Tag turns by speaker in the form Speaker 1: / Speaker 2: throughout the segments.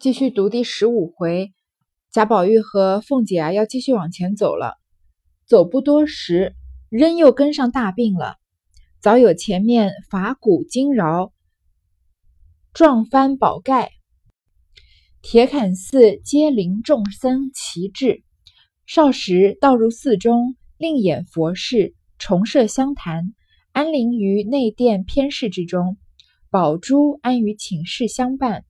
Speaker 1: 继续读第十五回，贾宝玉和凤姐啊要继续往前走了。走不多时，仍又跟上大病了。早有前面法鼓惊扰，撞翻宝盖，铁槛寺接灵众僧齐至。少时倒入寺中，另演佛事，重设香坛，安灵于内殿偏室之中。宝珠安于寝室相伴。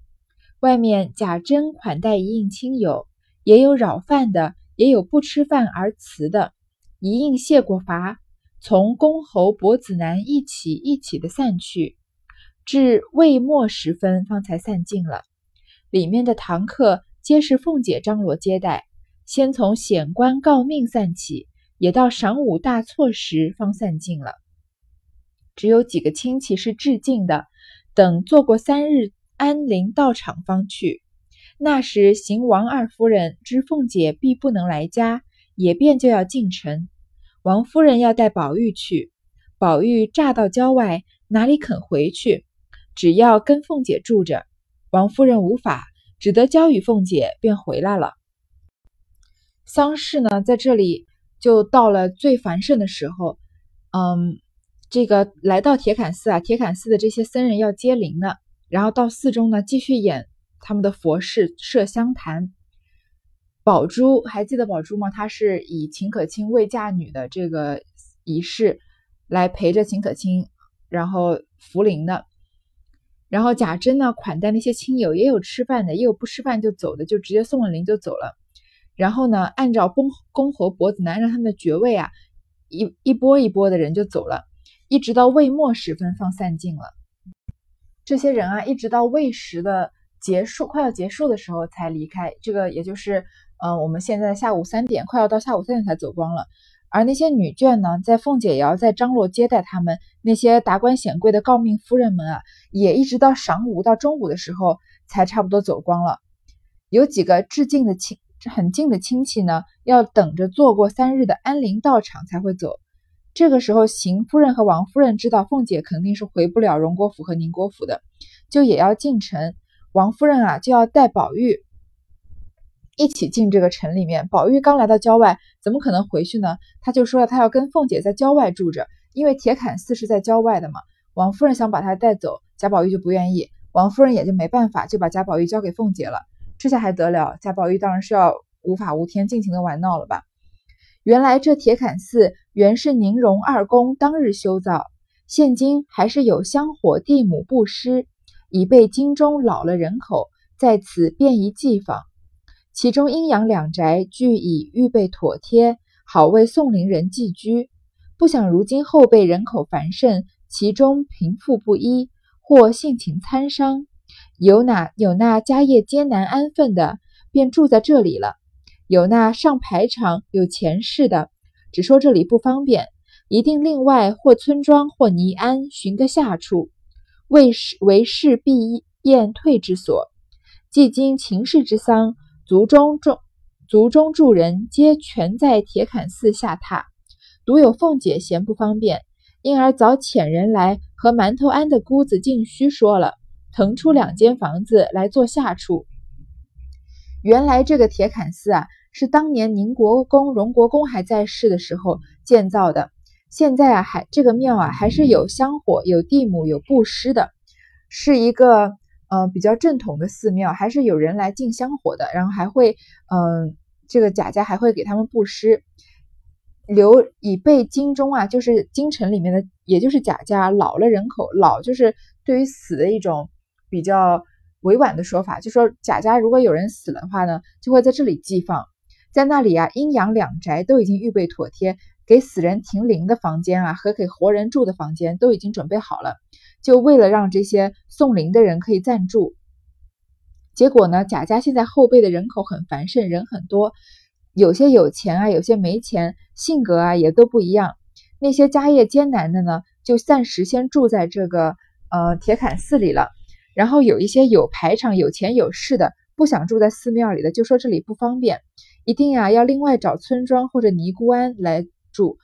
Speaker 1: 外面贾珍款待一应亲友，也有扰饭的，也有不吃饭而辞的。一应谢过罚，从公侯伯子男一起一起的散去，至未末时分方才散尽了。里面的堂客皆是凤姐张罗接待，先从显官告命散起，也到晌午大错时方散尽了。只有几个亲戚是致敬的，等做过三日。安陵道场方去，那时邢王二夫人知凤姐必不能来家，也便就要进城。王夫人要带宝玉去，宝玉乍到郊外，哪里肯回去？只要跟凤姐住着。王夫人无法，只得交与凤姐，便回来了。丧事呢，在这里就到了最繁盛的时候。嗯，这个来到铁槛寺啊，铁槛寺的这些僧人要接灵呢。然后到寺中呢，继续演他们的佛事，设香坛。宝珠还记得宝珠吗？她是以秦可卿未嫁女的这个仪式来陪着秦可卿，然后扶灵的。然后贾珍呢，款待那些亲友，也有吃饭的，也有不吃饭就走的，就直接送了灵就走了。然后呢，按照公公侯伯子男让他们的爵位啊，一一波一波的人就走了，一直到未末时分方散尽了。这些人啊，一直到未时的结束，快要结束的时候才离开。这个也就是，嗯，我们现在下午三点，快要到下午三点才走光了。而那些女眷呢，在凤姐窑在张罗接待他们，那些达官显贵的诰命夫人们啊，也一直到晌午到中午的时候才差不多走光了。有几个致敬的亲，很近的亲戚呢，要等着做过三日的安陵道场才会走。这个时候，邢夫人和王夫人知道凤姐肯定是回不了荣国府和宁国府的，就也要进城。王夫人啊，就要带宝玉一起进这个城里面。宝玉刚来到郊外，怎么可能回去呢？他就说了，他要跟凤姐在郊外住着，因为铁槛寺是在郊外的嘛。王夫人想把他带走，贾宝玉就不愿意，王夫人也就没办法，就把贾宝玉交给凤姐了。这下还得了？贾宝玉当然是要无法无天，尽情的玩闹了吧。原来这铁槛寺原是宁荣二公当日修造，现今还是有香火地母布施，已被京中老了人口，在此便宜寄访。其中阴阳两宅俱已预备妥帖，好为宋陵人寄居。不想如今后辈人口繁盛，其中贫富不一，或性情参商，有哪有那家业艰难安分的，便住在这里了。有那上排场有钱势的，只说这里不方便，一定另外或村庄或尼庵寻个下处，为事为事必宴退之所。既经秦氏之丧，族中众族中诸人皆全在铁槛寺下榻，独有凤姐嫌不方便，因而早遣人来和馒头庵的姑子静虚说了，腾出两间房子来做下处。原来这个铁槛寺啊。是当年宁国公、荣国公还在世的时候建造的。现在啊，还这个庙啊，还是有香火、有地母、有布施的，是一个呃比较正统的寺庙，还是有人来进香火的。然后还会，嗯，这个贾家还会给他们布施，留以备京中啊，就是京城里面的，也就是贾家老了人口老，就是对于死的一种比较委婉的说法，就说贾家如果有人死了的话呢，就会在这里寄放。在那里啊，阴阳两宅都已经预备妥帖，给死人停灵的房间啊，和给活人住的房间都已经准备好了，就为了让这些送灵的人可以暂住。结果呢，贾家现在后辈的人口很繁盛，人很多，有些有钱啊，有些没钱，性格啊也都不一样。那些家业艰难的呢，就暂时先住在这个呃铁槛寺里了。然后有一些有排场、有钱有势的，不想住在寺庙里的，就说这里不方便。一定呀，要另外找村庄或者尼姑庵来住，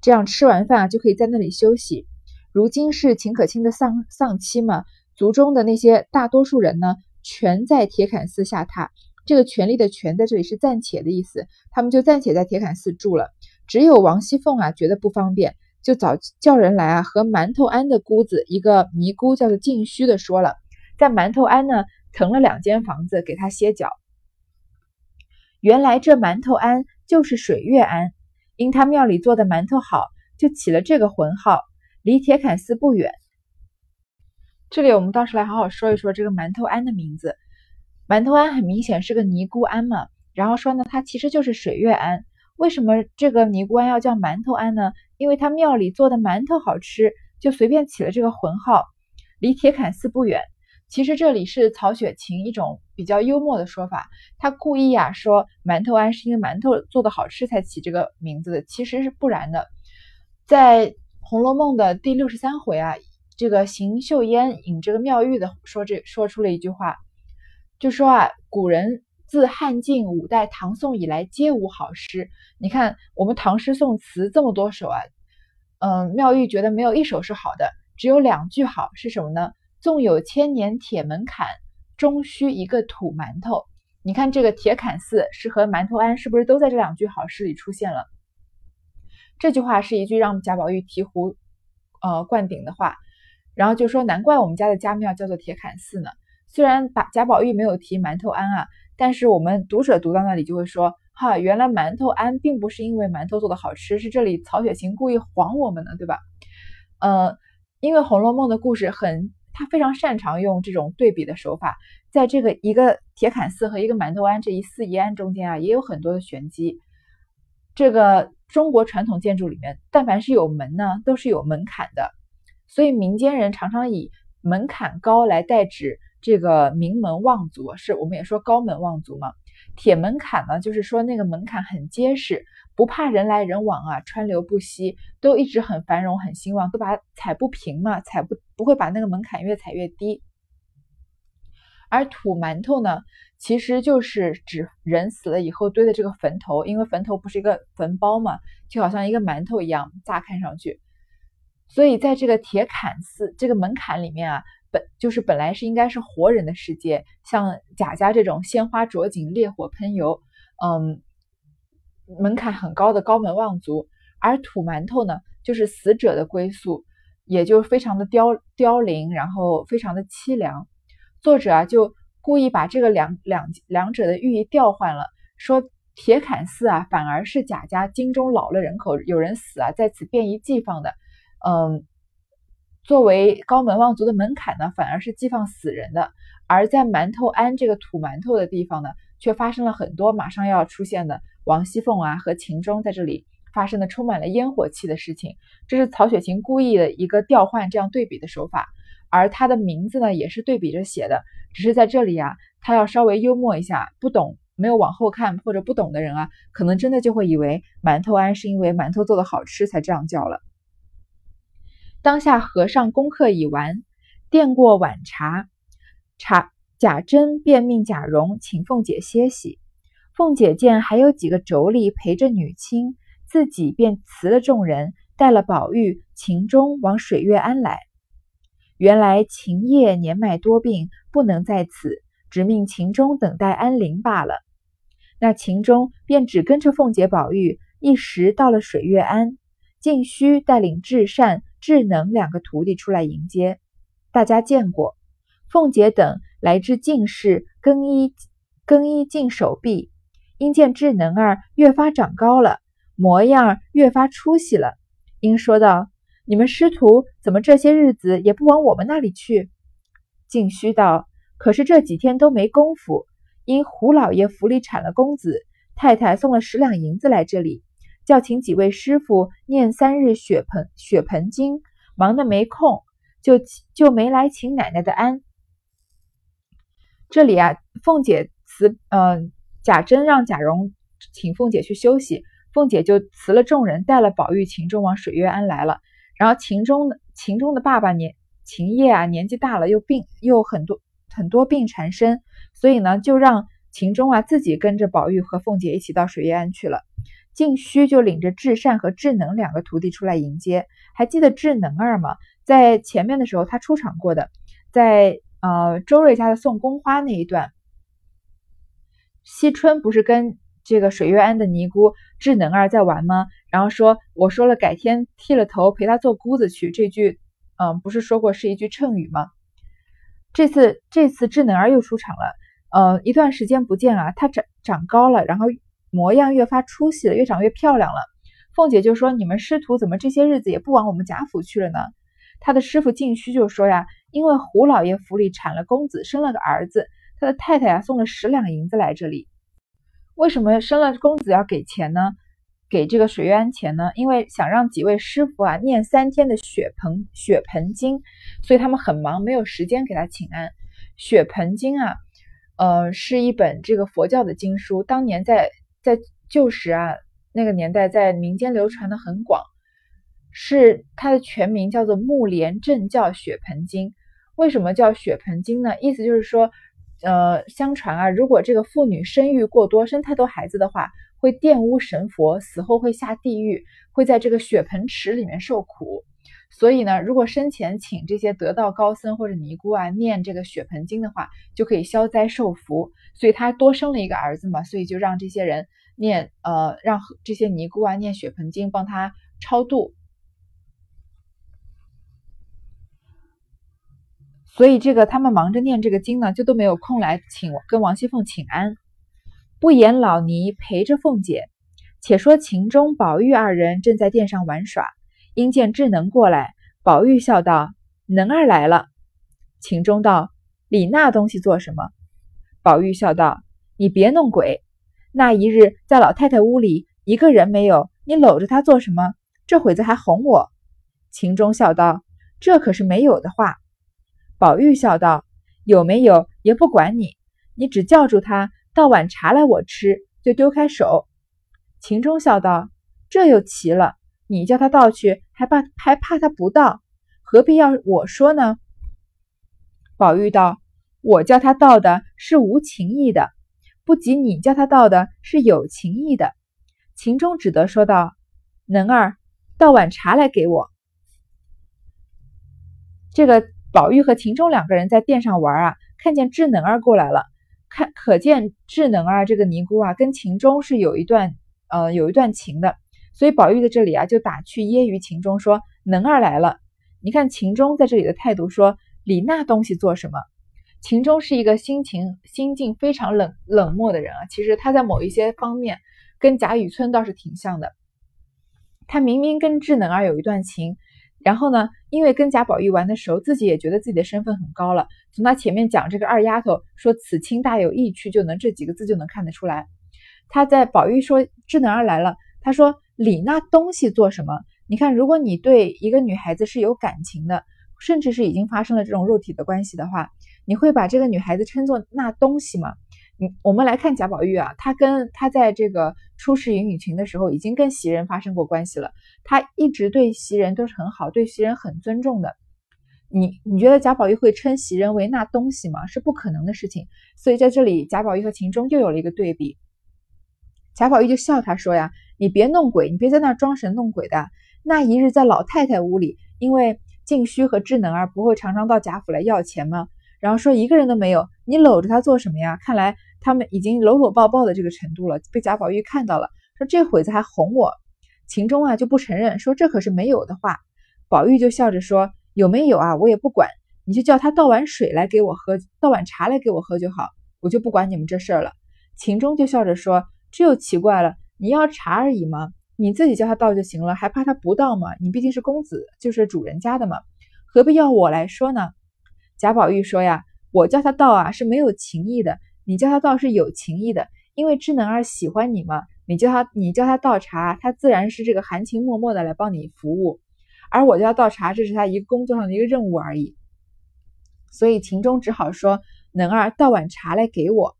Speaker 1: 这样吃完饭啊就可以在那里休息。如今是秦可卿的丧丧期嘛，族中的那些大多数人呢全在铁槛寺下榻。这个权力的权在这里是暂且的意思，他们就暂且在铁槛寺住了。只有王熙凤啊觉得不方便，就早叫人来啊和馒头庵的姑子一个尼姑叫做静虚的说了，在馒头庵呢腾了两间房子给他歇脚。原来这馒头庵就是水月庵，因他庙里做的馒头好，就起了这个浑号。离铁槛寺不远。这里我们倒是来好好说一说这个馒头庵的名字。馒头庵很明显是个尼姑庵嘛，然后说呢，它其实就是水月庵。为什么这个尼姑庵要叫馒头庵呢？因为他庙里做的馒头好吃，就随便起了这个浑号。离铁槛寺不远。其实这里是曹雪芹一种比较幽默的说法，他故意啊说馒头庵是因为馒头做的好吃才起这个名字的，其实是不然的。在《红楼梦》的第六十三回啊，这个邢岫烟引这个妙玉的说这说出了一句话，就说啊古人自汉晋五代唐宋以来皆无好诗。你看我们唐诗宋词这么多首啊，嗯，妙玉觉得没有一首是好的，只有两句好，是什么呢？纵有千年铁门槛，终须一个土馒头。你看这个铁槛寺是和馒头庵是不是都在这两句好诗里出现了？这句话是一句让贾宝玉醍醐呃灌顶的话，然后就说难怪我们家的家庙叫做铁槛寺呢。虽然把贾宝玉没有提馒头庵啊，但是我们读者读到那里就会说，哈，原来馒头庵并不是因为馒头做的好吃，是这里曹雪芹故意晃我们的，对吧？呃，因为《红楼梦》的故事很。他非常擅长用这种对比的手法，在这个一个铁槛寺和一个馒头庵这一寺一庵中间啊，也有很多的玄机。这个中国传统建筑里面，但凡是有门呢，都是有门槛的，所以民间人常常以门槛高来代指这个名门望族，是我们也说高门望族嘛。铁门槛呢，就是说那个门槛很结实。不怕人来人往啊，川流不息，都一直很繁荣很兴旺，都把踩不平嘛，踩不不会把那个门槛越踩越低。而土馒头呢，其实就是指人死了以后堆的这个坟头，因为坟头不是一个坟包嘛，就好像一个馒头一样，乍看上去。所以在这个铁槛寺这个门槛里面啊，本就是本来是应该是活人的世界，像贾家这种鲜花着锦、烈火喷油，嗯。门槛很高的高门望族，而土馒头呢，就是死者的归宿，也就非常的凋凋零，然后非常的凄凉。作者啊，就故意把这个两两两者的寓意调换了，说铁槛寺啊，反而是贾家京中老了人口有人死啊，在此便宜寄放的。嗯，作为高门望族的门槛呢，反而是寄放死人的。而在馒头庵这个土馒头的地方呢，却发生了很多马上要出现的。王熙凤啊和秦钟在这里发生的充满了烟火气的事情，这是曹雪芹故意的一个调换，这样对比的手法。而他的名字呢，也是对比着写的，只是在这里啊，他要稍微幽默一下。不懂、没有往后看或者不懂的人啊，可能真的就会以为馒头庵是因为馒头做的好吃才这样叫了。当下和尚功课已完，垫过晚茶，茶贾珍便命贾蓉请凤姐歇息。凤姐见还有几个妯娌陪着女亲，自己便辞了众人，带了宝玉、秦钟往水月庵来。原来秦叶年迈多病，不能在此，只命秦钟等待安灵罢了。那秦钟便只跟着凤姐、宝玉一时到了水月庵，静虚带领至善、智能两个徒弟出来迎接。大家见过，凤姐等来至净室更衣，更衣净手臂。因见智能儿越发长高了，模样越发出息了，因说道：“你们师徒怎么这些日子也不往我们那里去？”静虚道：“可是这几天都没功夫，因胡老爷府里产了公子，太太送了十两银子来这里，叫请几位师傅念三日血盆血盆经，忙得没空，就就没来请奶奶的安。”这里啊，凤姐辞嗯。贾珍让贾蓉请凤姐去休息，凤姐就辞了众人，带了宝玉、秦钟往水月庵来了。然后秦钟的秦钟的爸爸年秦业啊，年纪大了，又病又很多很多病缠身，所以呢，就让秦钟啊自己跟着宝玉和凤姐一起到水月庵去了。静虚就领着智善和智能两个徒弟出来迎接。还记得智能儿吗？在前面的时候他出场过的，在呃周瑞家的送宫花那一段，惜春不是跟这个水月庵的尼姑智能儿在玩吗？然后说我说了改天剃了头陪她做姑子去，这句嗯不是说过是一句谶语吗？这次这次智能儿又出场了，呃一段时间不见啊，她长长高了，然后模样越发出息了，越长越漂亮了。凤姐就说：“你们师徒怎么这些日子也不往我们贾府去了呢？”他的师傅静虚就说：“呀，因为胡老爷府里产了公子，生了个儿子，他的太太呀送了十两银子来这里。为什么生了公子要给钱呢？给这个水月庵钱呢？因为想让几位师傅啊念三天的血盆血盆经，所以他们很忙，没有时间给他请安。血盆经啊，呃，是一本这个佛教的经书，当年在在旧时啊。”那个年代在民间流传的很广，是它的全名叫做《木莲正教血盆经》。为什么叫血盆经呢？意思就是说，呃，相传啊，如果这个妇女生育过多，生太多孩子的话，会玷污神佛，死后会下地狱，会在这个血盆池里面受苦。所以呢，如果生前请这些得道高僧或者尼姑啊念这个血盆经的话，就可以消灾受福。所以他多生了一个儿子嘛，所以就让这些人。念呃，让这些尼姑啊念血盆经，帮他超度。所以这个他们忙着念这个经呢，就都没有空来请跟王熙凤请安。不言老尼陪着凤姐，且说秦钟、宝玉二人正在殿上玩耍，因见智能过来，宝玉笑道：“能儿来了。”秦钟道：“理那东西做什么？”宝玉笑道：“你别弄鬼。”那一日，在老太太屋里，一个人没有，你搂着她做什么？这会子还哄我。秦钟笑道：“这可是没有的话。”宝玉笑道：“有没有也不管你，你只叫住他，倒碗茶来我吃，就丢开手。”秦钟笑道：“这又奇了，你叫他倒去，还怕还怕他不倒，何必要我说呢？”宝玉道：“我叫他倒的是无情意的。”不及你叫他倒的是有情意的，秦钟只得说道：“能儿，倒碗茶来给我。”这个宝玉和秦钟两个人在殿上玩啊，看见智能儿过来了，看可见智能儿这个尼姑啊，跟秦钟是有一段呃有一段情的，所以宝玉在这里啊就打趣揶揄秦钟说：“能儿来了。”你看秦钟在这里的态度说：“理那东西做什么？”秦钟是一个心情心境非常冷冷漠的人啊，其实他在某一些方面跟贾雨村倒是挺像的。他明明跟智能儿有一段情，然后呢，因为跟贾宝玉玩的时候，自己也觉得自己的身份很高了。从他前面讲这个二丫头说此亲大有意趣，就能这几个字就能看得出来。他在宝玉说智能儿来了，他说理那东西做什么？你看，如果你对一个女孩子是有感情的，甚至是已经发生了这种肉体的关系的话。你会把这个女孩子称作那东西吗？我们来看贾宝玉啊，他跟他在这个初试云雨群的时候，已经跟袭人发生过关系了。他一直对袭人都是很好，对袭人很尊重的。你你觉得贾宝玉会称袭人为那东西吗？是不可能的事情。所以在这里，贾宝玉和秦钟又有了一个对比。贾宝玉就笑他说呀：“你别弄鬼，你别在那装神弄鬼的。那一日在老太太屋里，因为静虚和智能儿不会常常到贾府来要钱吗？”然后说一个人都没有，你搂着他做什么呀？看来他们已经搂搂抱抱的这个程度了，被贾宝玉看到了，说这会子还哄我。秦钟啊就不承认，说这可是没有的话。宝玉就笑着说有没有啊，我也不管，你就叫他倒碗水来给我喝，倒碗茶来给我喝就好，我就不管你们这事儿了。秦钟就笑着说这又奇怪了，你要茶而已嘛，你自己叫他倒就行了，还怕他不倒吗？你毕竟是公子，就是主人家的嘛，何必要我来说呢？贾宝玉说：“呀，我叫他倒啊是没有情意的，你叫他倒是有情意的，因为智能儿喜欢你嘛，你叫他你叫他倒茶，他自然是这个含情脉脉的来帮你服务，而我叫他倒茶，这是他一个工作上的一个任务而已。所以秦钟只好说：能儿倒碗茶来给我。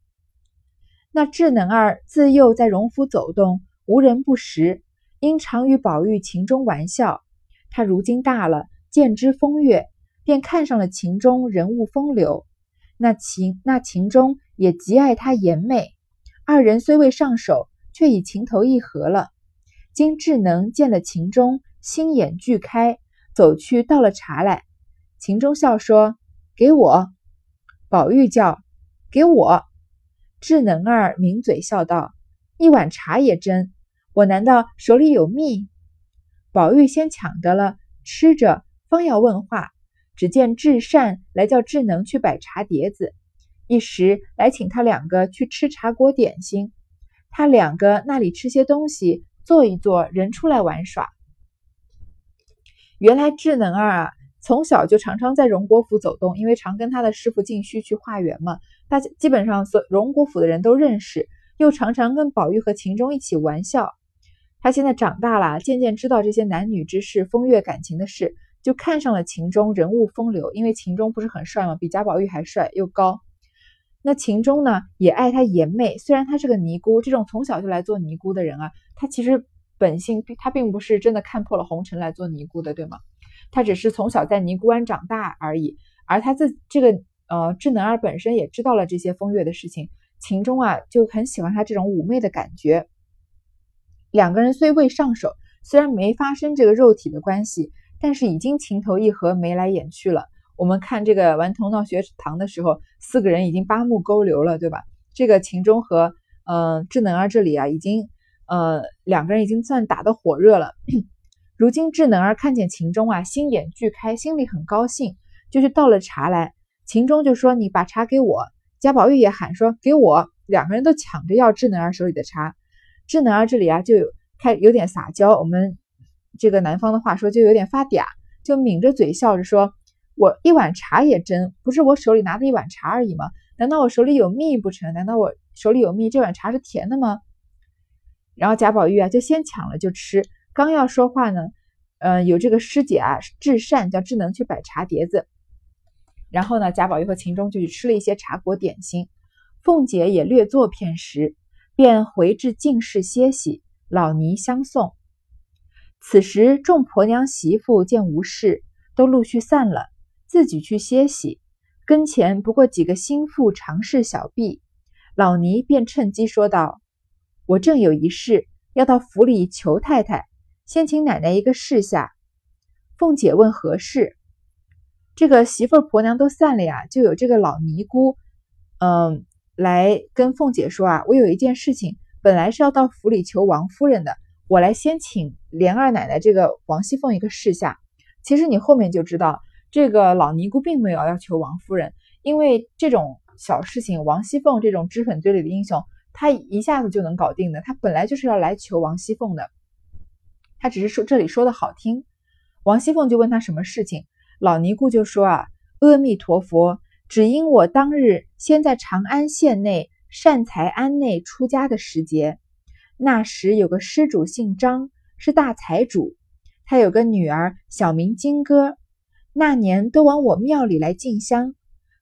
Speaker 1: 那智能儿自幼在荣府走动，无人不识，因常与宝玉、秦钟玩笑，他如今大了，见之风月。”便看上了秦钟人物风流，那秦那秦钟也极爱她颜媚，二人虽未上手，却已情投意合了。今智能见了秦钟，心眼俱开，走去倒了茶来。秦钟笑说：“给我。”宝玉叫：“给我！”智能儿抿嘴笑道：“一碗茶也真，我难道手里有蜜？”宝玉先抢得了，吃着方要问话，只见智善来叫智能去摆茶碟子，一时来请他两个去吃茶果点心。他两个那里吃些东西，坐一坐，人出来玩耍。原来智能儿啊。从小就常常在荣国府走动，因为常跟他的师傅进虚去化缘嘛，大家基本上所荣国府的人都认识，又常常跟宝玉和秦钟一起玩笑。他现在长大了，渐渐知道这些男女之事、风月感情的事，就看上了秦钟，人物风流。因为秦钟不是很帅吗？比贾宝玉还帅又高。那秦钟呢，也爱他颜媚。虽然他是个尼姑，这种从小就来做尼姑的人啊，他其实本性他并不是真的看破了红尘来做尼姑的，对吗？他只是从小在尼姑庵长大而已，而他自这个呃智能儿本身也知道了这些风月的事情，秦钟啊就很喜欢他这种妩媚的感觉。两个人虽未上手，虽然没发生这个肉体的关系，但是已经情投意合，眉来眼去了。我们看这个《顽童闹学堂》的时候，四个人已经八目勾留了，对吧？这个秦钟和呃智能儿这里啊，已经呃两个人已经算打得火热了。如今智能儿看见秦钟啊，心眼俱开，心里很高兴，就是倒了茶来。秦钟就说：“你把茶给我。”贾宝玉也喊说：“给我。”两个人都抢着要智能儿手里的茶。智能儿这里啊，就有开有点撒娇，我们这个南方的话说，就有点发嗲，就抿着嘴笑着说：“我一碗茶也真，不是我手里拿的一碗茶而已吗？难道我手里有蜜不成？难道我手里有蜜，这碗茶是甜的吗？”然后贾宝玉啊，就先抢了就吃。刚要说话呢，嗯，有这个师姐啊，智善叫智能去摆茶碟子，然后呢，贾宝玉和秦钟就去吃了一些茶果点心，凤姐也略作片时，便回至静室歇息，老尼相送。此时众婆娘媳妇见无事，都陆续散了，自己去歇息。跟前不过几个心腹常侍小婢，老尼便趁机说道：“我正有一事要到府里求太太。”先请奶奶一个示下。凤姐问何事？这个媳妇婆娘都散了呀，就有这个老尼姑，嗯，来跟凤姐说啊，我有一件事情，本来是要到府里求王夫人的，我来先请莲二奶奶这个王熙凤一个示下。其实你后面就知道，这个老尼姑并没有要求王夫人，因为这种小事情，王熙凤这种脂粉堆里的英雄，她一下子就能搞定的，她本来就是要来求王熙凤的。他只是说这里说的好听，王熙凤就问他什么事情，老尼姑就说啊，阿弥陀佛，只因我当日先在长安县内善财庵内出家的时节，那时有个施主姓张，是大财主，他有个女儿小名金哥，那年都往我庙里来进香，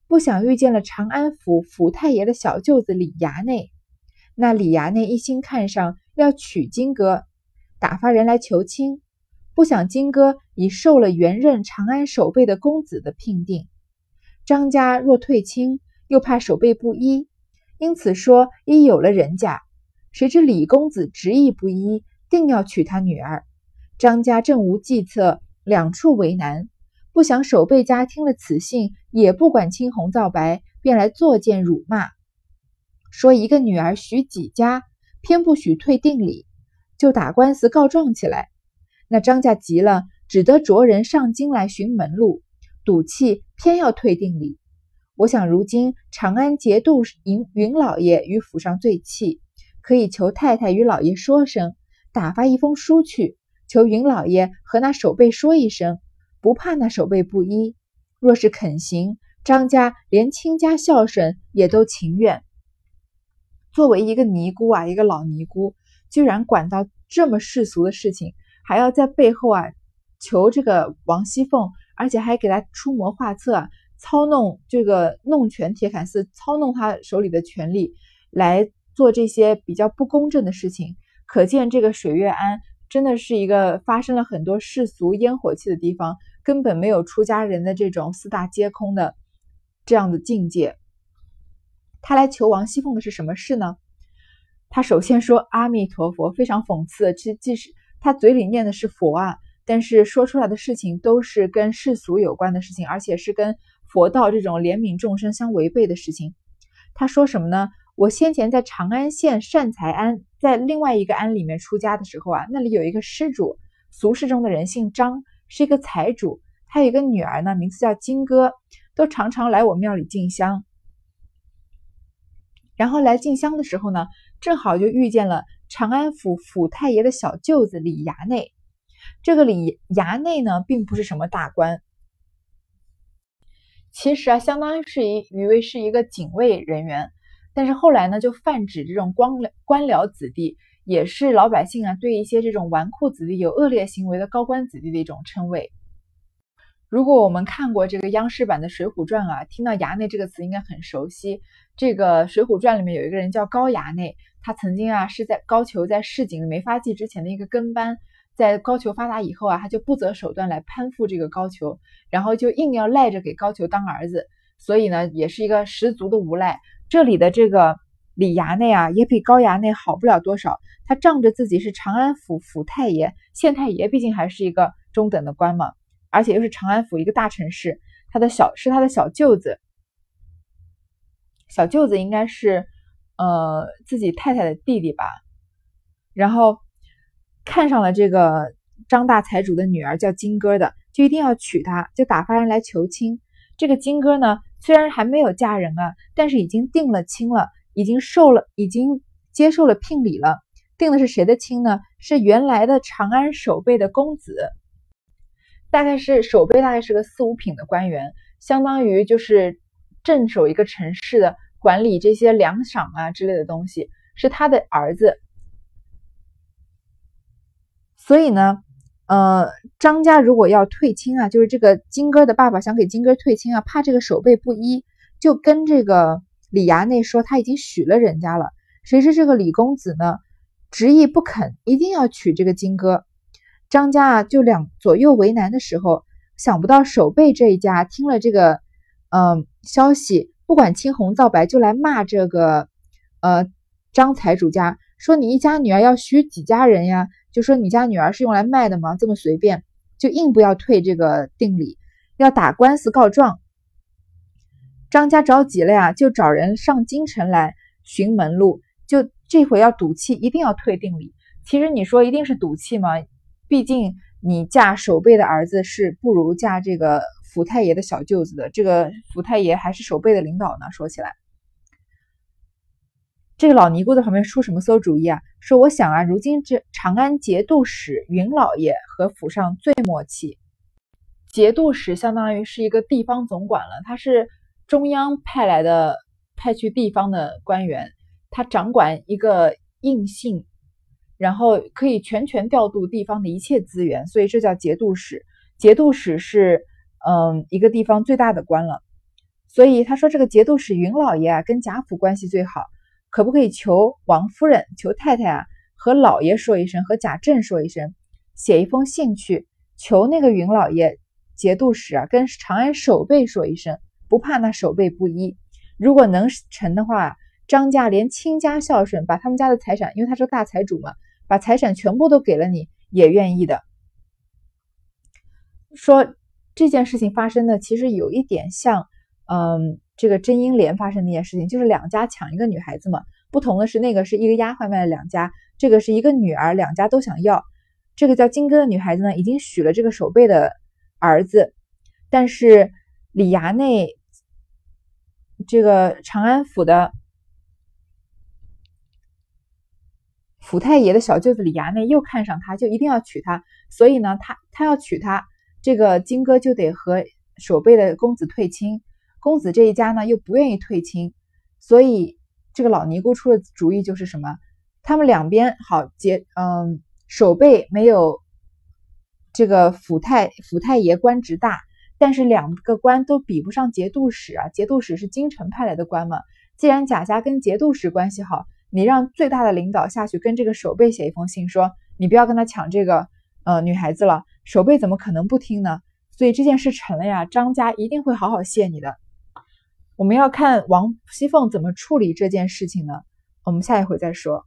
Speaker 1: 不想遇见了长安府府太爷的小舅子李衙内，那李衙内一心看上要娶金哥。打发人来求亲，不想金哥已受了原任长安守备的公子的聘定。张家若退亲，又怕守备不依，因此说已有了人家。谁知李公子执意不依，定要娶他女儿。张家正无计策，两处为难。不想守备家听了此信，也不管青红皂白，便来作践辱骂，说一个女儿许几家，偏不许退定礼。就打官司告状起来，那张家急了，只得着人上京来寻门路，赌气偏要退定礼。我想如今长安节度云云老爷与府上最气，可以求太太与老爷说声，打发一封书去，求云老爷和那守备说一声，不怕那守备不依。若是肯行，张家连亲家孝顺也都情愿。作为一个尼姑啊，一个老尼姑。居然管到这么世俗的事情，还要在背后啊求这个王熙凤，而且还给他出谋划策，操弄这个弄权铁槛寺，操弄他手里的权力来做这些比较不公正的事情。可见这个水月庵真的是一个发生了很多世俗烟火气的地方，根本没有出家人的这种四大皆空的这样的境界。他来求王熙凤的是什么事呢？他首先说阿弥陀佛，非常讽刺。其实，即使他嘴里念的是佛啊，但是说出来的事情都是跟世俗有关的事情，而且是跟佛道这种怜悯众生相违背的事情。他说什么呢？我先前在长安县善财庵，在另外一个庵里面出家的时候啊，那里有一个施主，俗世中的人姓张，是一个财主，他有一个女儿呢，名字叫金哥，都常常来我庙里进香。然后来进香的时候呢，正好就遇见了长安府府太爷的小舅子李衙内。这个李衙内呢，并不是什么大官，其实啊，相当于是一余为是一个警卫人员。但是后来呢，就泛指这种官僚官僚子弟，也是老百姓啊对一些这种纨绔子弟、有恶劣行为的高官子弟的一种称谓。如果我们看过这个央视版的《水浒传》啊，听到衙内这个词应该很熟悉。这个《水浒传》里面有一个人叫高衙内，他曾经啊是在高俅在市井没发迹之前的一个跟班，在高俅发达以后啊，他就不择手段来攀附这个高俅，然后就硬要赖着给高俅当儿子，所以呢，也是一个十足的无赖。这里的这个李衙内啊，也比高衙内好不了多少。他仗着自己是长安府府太爷、县太爷，毕竟还是一个中等的官嘛，而且又是长安府一个大城市。他的小是他的小舅子，小舅子应该是呃自己太太的弟弟吧。然后看上了这个张大财主的女儿，叫金哥的，就一定要娶她，就打发人来求亲。这个金哥呢？虽然还没有嫁人啊，但是已经定了亲了，已经受了，已经接受了聘礼了。定的是谁的亲呢？是原来的长安守备的公子，大概是守备，大概是个四五品的官员，相当于就是镇守一个城市的，管理这些粮饷啊之类的东西，是他的儿子。所以呢。呃，张家如果要退亲啊，就是这个金哥的爸爸想给金哥退亲啊，怕这个守备不依，就跟这个李衙内说他已经许了人家了。谁知这个李公子呢，执意不肯，一定要娶这个金哥。张家啊，就两左右为难的时候，想不到守备这一家听了这个嗯消息，不管青红皂白，就来骂这个呃张财主家，说你一家女儿要许几家人呀？就说你家女儿是用来卖的吗？这么随便，就硬不要退这个定礼，要打官司告状。张家着急了呀，就找人上京城来寻门路。就这回要赌气，一定要退定礼。其实你说一定是赌气吗？毕竟你嫁守备的儿子是不如嫁这个福太爷的小舅子的。这个福太爷还是守备的领导呢。说起来。这个老尼姑在旁边出什么馊主意啊？说我想啊，如今这长安节度使云老爷和府上最默契。节度使相当于是一个地方总管了，他是中央派来的，派去地方的官员，他掌管一个印信，然后可以全权调度地方的一切资源，所以这叫节度使。节度使是嗯一个地方最大的官了，所以他说这个节度使云老爷啊，跟贾府关系最好。可不可以求王夫人、求太太啊，和老爷说一声，和贾政说一声，写一封信去，求那个云老爷节度使啊，跟长安守备说一声，不怕那守备不依。如果能成的话，张家连亲家孝顺，把他们家的财产，因为他是大财主嘛，把财产全部都给了你，也愿意的。说这件事情发生的，其实有一点像，嗯。这个甄英莲发生的那件事情，就是两家抢一个女孩子嘛。不同的是，那个是一个丫鬟卖了两家，这个是一个女儿，两家都想要。这个叫金哥的女孩子呢，已经许了这个守备的儿子，但是李衙内，这个长安府的府太爷的小舅子李衙内又看上她，就一定要娶她。所以呢，他他要娶她，这个金哥就得和守备的公子退亲。公子这一家呢又不愿意退亲，所以这个老尼姑出的主意就是什么？他们两边好结，嗯，守备没有这个府太府太爷官职大，但是两个官都比不上节度使啊。节度使是京城派来的官嘛。既然贾家跟节度使关系好，你让最大的领导下去跟这个守备写一封信，说你不要跟他抢这个呃女孩子了。守备怎么可能不听呢？所以这件事成了呀，张家一定会好好谢你的。我们要看王熙凤怎么处理这件事情呢？我们下一回再说。